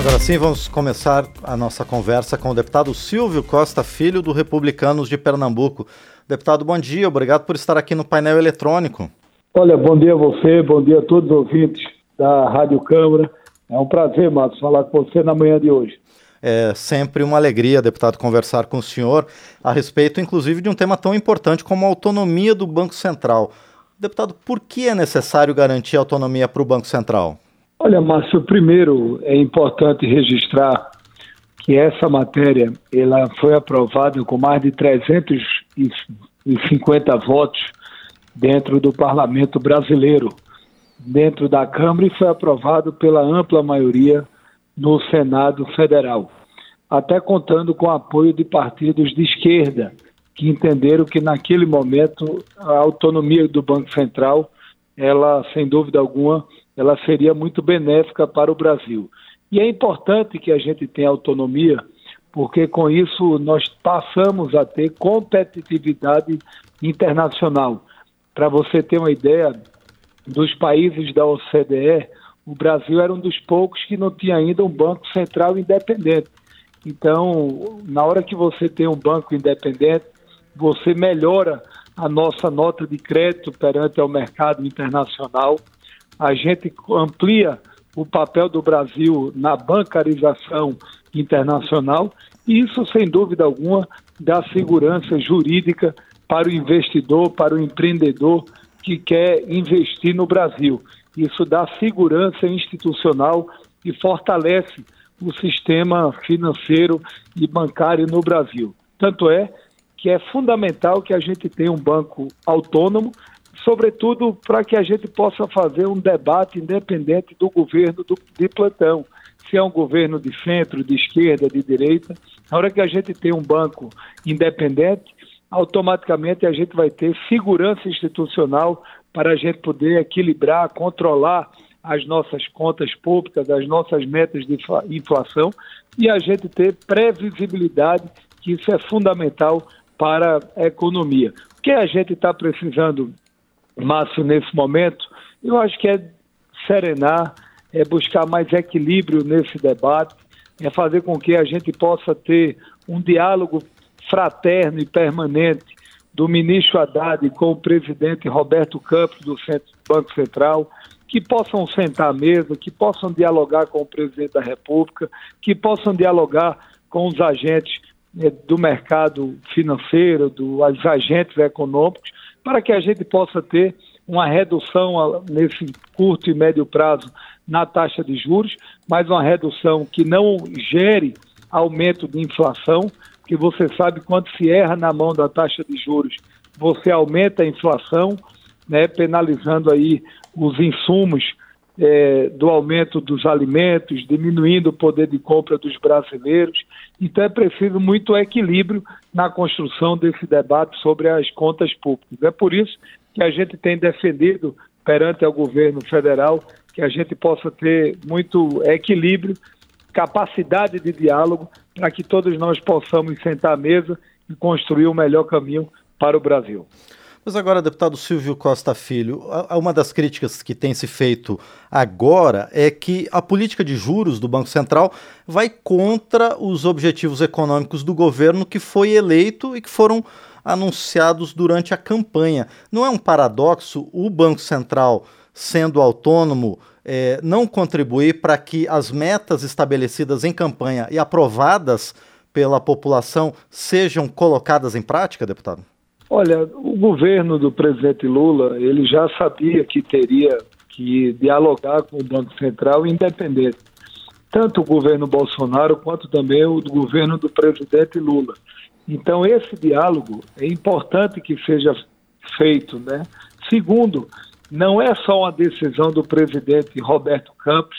Agora sim, vamos começar a nossa conversa com o deputado Silvio Costa Filho, do Republicanos de Pernambuco. Deputado, bom dia, obrigado por estar aqui no painel eletrônico. Olha, bom dia a você, bom dia a todos os ouvintes da Rádio Câmara. É um prazer, Matos, falar com você na manhã de hoje. É sempre uma alegria, deputado, conversar com o senhor a respeito, inclusive, de um tema tão importante como a autonomia do Banco Central. Deputado, por que é necessário garantir autonomia para o Banco Central? Olha, Márcio, primeiro é importante registrar que essa matéria ela foi aprovada com mais de 350 votos dentro do Parlamento brasileiro, dentro da Câmara e foi aprovado pela ampla maioria no Senado Federal, até contando com o apoio de partidos de esquerda que entenderam que naquele momento a autonomia do Banco Central, ela sem dúvida alguma ela seria muito benéfica para o Brasil. E é importante que a gente tenha autonomia, porque com isso nós passamos a ter competitividade internacional. Para você ter uma ideia, dos países da OCDE, o Brasil era um dos poucos que não tinha ainda um banco central independente. Então, na hora que você tem um banco independente, você melhora a nossa nota de crédito perante o mercado internacional a gente amplia o papel do Brasil na bancarização internacional e isso, sem dúvida alguma, dá segurança jurídica para o investidor, para o empreendedor que quer investir no Brasil. Isso dá segurança institucional e fortalece o sistema financeiro e bancário no Brasil. Tanto é que é fundamental que a gente tenha um banco autônomo sobretudo para que a gente possa fazer um debate independente do governo do, de plantão. Se é um governo de centro, de esquerda, de direita, na hora que a gente tem um banco independente, automaticamente a gente vai ter segurança institucional para a gente poder equilibrar, controlar as nossas contas públicas, as nossas metas de inflação e a gente ter previsibilidade, que isso é fundamental para a economia. O que a gente está precisando Márcio, nesse momento, eu acho que é serenar, é buscar mais equilíbrio nesse debate, é fazer com que a gente possa ter um diálogo fraterno e permanente do ministro Haddad com o presidente Roberto Campos do Centro, Banco Central, que possam sentar à mesa, que possam dialogar com o presidente da República, que possam dialogar com os agentes né, do mercado financeiro, dos agentes econômicos, para que a gente possa ter uma redução nesse curto e médio prazo na taxa de juros, mas uma redução que não gere aumento de inflação, porque você sabe quando se erra na mão da taxa de juros, você aumenta a inflação, né, penalizando aí os insumos é, do aumento dos alimentos, diminuindo o poder de compra dos brasileiros. Então é preciso muito equilíbrio na construção desse debate sobre as contas públicas. É por isso que a gente tem defendido perante o governo federal que a gente possa ter muito equilíbrio, capacidade de diálogo, para que todos nós possamos sentar à mesa e construir o melhor caminho para o Brasil. Mas agora, deputado Silvio Costa Filho, uma das críticas que tem se feito agora é que a política de juros do Banco Central vai contra os objetivos econômicos do governo que foi eleito e que foram anunciados durante a campanha. Não é um paradoxo o Banco Central, sendo autônomo, é, não contribuir para que as metas estabelecidas em campanha e aprovadas pela população sejam colocadas em prática, deputado? Olha, o governo do presidente Lula, ele já sabia que teria que dialogar com o Banco Central independente. Tanto o governo Bolsonaro quanto também o governo do presidente Lula. Então, esse diálogo é importante que seja feito, né? Segundo, não é só uma decisão do presidente Roberto Campos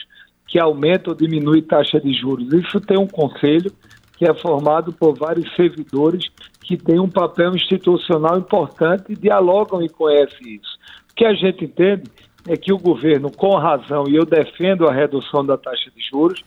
que aumenta ou diminui taxa de juros. Isso tem um conselho que é formado por vários servidores que têm um papel institucional importante e dialogam e conhecem isso. O que a gente entende é que o governo, com razão, e eu defendo a redução da taxa de juros,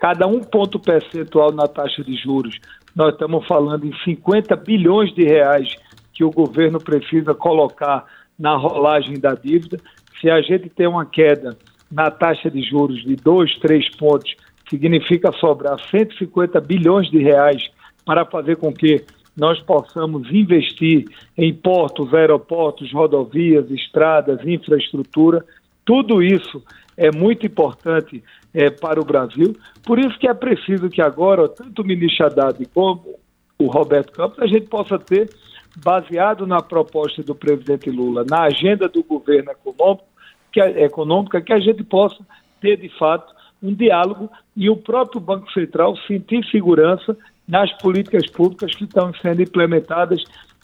cada um ponto percentual na taxa de juros, nós estamos falando em 50 bilhões de reais que o governo precisa colocar na rolagem da dívida. Se a gente tem uma queda na taxa de juros de 2, 3 pontos, significa sobrar 150 bilhões de reais para fazer com que nós possamos investir em portos, aeroportos, rodovias, estradas, infraestrutura. Tudo isso é muito importante é, para o Brasil. Por isso que é preciso que agora, tanto o ministro Haddad como o Roberto Campos, a gente possa ter, baseado na proposta do presidente Lula, na agenda do governo econômico, que, é, econômica, que a gente possa ter, de fato, um diálogo e o próprio Banco Central sentir segurança nas políticas públicas que estão sendo implementadas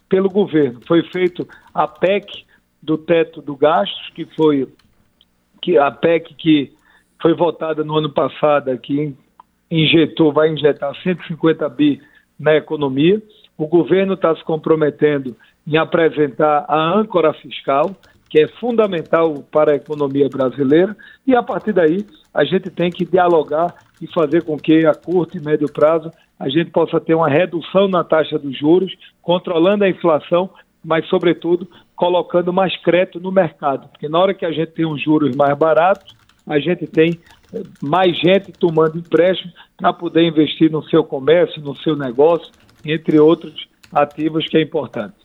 pelo governo. Foi feito a PEC do teto do gastos, que foi que a PEC que foi votada no ano passado, que injetou, vai injetar 150 bi na economia. O governo está se comprometendo em apresentar a âncora fiscal, que é fundamental para a economia brasileira, e a partir daí a gente tem que dialogar e fazer com que a curto e médio prazo a gente possa ter uma redução na taxa dos juros, controlando a inflação, mas, sobretudo, colocando mais crédito no mercado. Porque na hora que a gente tem os juros mais baratos, a gente tem eh, mais gente tomando empréstimo para poder investir no seu comércio, no seu negócio, entre outros ativos que é importante.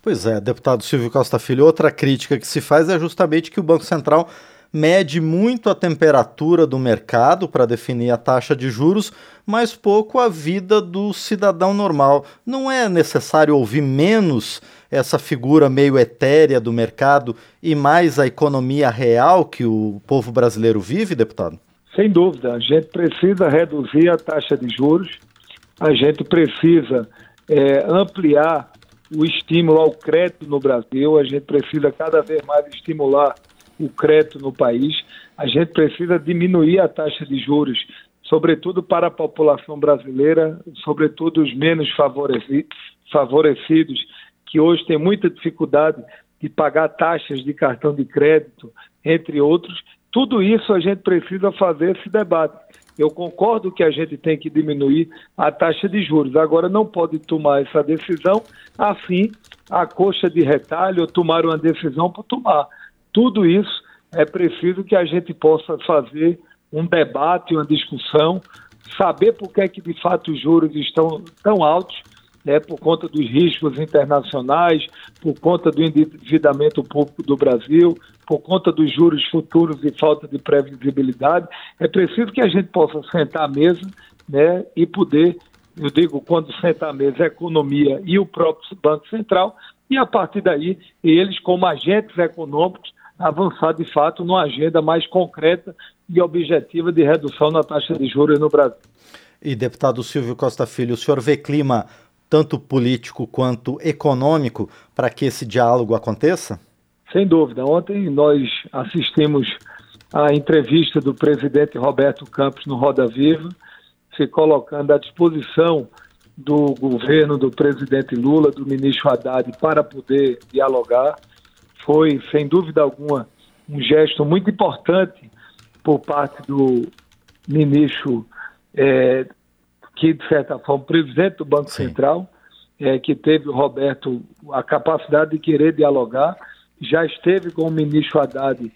Pois é, deputado Silvio Costa Filho, outra crítica que se faz é justamente que o Banco Central mede muito a temperatura do mercado para definir a taxa de juros, mas pouco a vida do cidadão normal. Não é necessário ouvir menos essa figura meio etérea do mercado e mais a economia real que o povo brasileiro vive, deputado? Sem dúvida, a gente precisa reduzir a taxa de juros, a gente precisa é, ampliar o estímulo ao crédito no Brasil, a gente precisa cada vez mais estimular o crédito no país. A gente precisa diminuir a taxa de juros, sobretudo para a população brasileira, sobretudo os menos favorecidos, que hoje têm muita dificuldade de pagar taxas de cartão de crédito, entre outros. Tudo isso a gente precisa fazer esse debate. Eu concordo que a gente tem que diminuir a taxa de juros. Agora, não pode tomar essa decisão assim, a coxa de retalho, tomar uma decisão por tomar. Tudo isso é preciso que a gente possa fazer um debate, uma discussão, saber por que é que de fato os juros estão tão altos, né, por conta dos riscos internacionais, por conta do endividamento público do Brasil, por conta dos juros futuros e falta de previsibilidade. É preciso que a gente possa sentar à mesa né, e poder, eu digo, quando sentar à mesa a economia e o próprio Banco Central, e a partir daí, eles, como agentes econômicos, avançar de fato numa agenda mais concreta e objetiva de redução na taxa de juros no Brasil. E deputado Silvio Costa Filho, o senhor vê clima tanto político quanto econômico para que esse diálogo aconteça? Sem dúvida. Ontem nós assistimos à entrevista do presidente Roberto Campos no Roda Viva, se colocando à disposição do governo do presidente Lula, do ministro Haddad, para poder dialogar foi, sem dúvida alguma, um gesto muito importante por parte do ministro, é, que, de certa forma, presidente do Banco Sim. Central, é, que teve o Roberto a capacidade de querer dialogar, já esteve com o ministro Haddad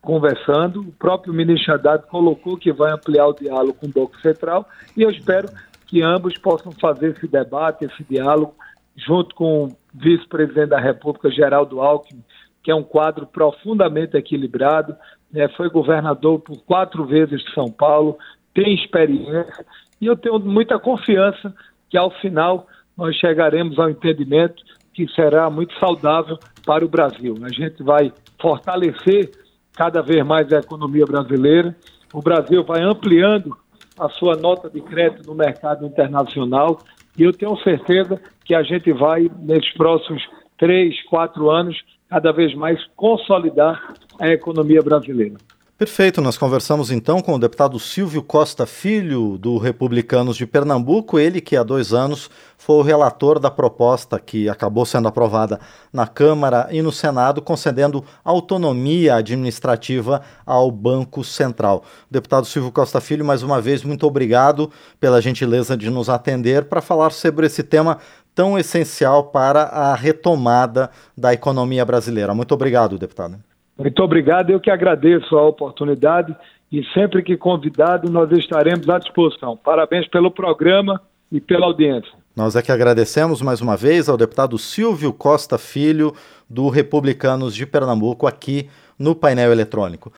conversando, o próprio ministro Haddad colocou que vai ampliar o diálogo com o Banco Central e eu espero que ambos possam fazer esse debate, esse diálogo, junto com o vice-presidente da República, Geraldo Alckmin, que é um quadro profundamente equilibrado, né, foi governador por quatro vezes de São Paulo, tem experiência, e eu tenho muita confiança que ao final nós chegaremos ao entendimento que será muito saudável para o Brasil. A gente vai fortalecer cada vez mais a economia brasileira, o Brasil vai ampliando a sua nota de crédito no mercado internacional e eu tenho certeza que a gente vai, nesses próximos três, quatro anos, cada vez mais consolidar a economia brasileira. Perfeito, nós conversamos então com o deputado Silvio Costa Filho, do Republicanos de Pernambuco, ele que há dois anos foi o relator da proposta que acabou sendo aprovada na Câmara e no Senado, concedendo autonomia administrativa ao Banco Central. Deputado Silvio Costa Filho, mais uma vez, muito obrigado pela gentileza de nos atender para falar sobre esse tema tão essencial para a retomada da economia brasileira. Muito obrigado, deputado. Muito obrigado, eu que agradeço a oportunidade e sempre que convidado nós estaremos à disposição. Parabéns pelo programa e pela audiência. Nós é que agradecemos mais uma vez ao deputado Silvio Costa Filho, do Republicanos de Pernambuco, aqui no painel eletrônico.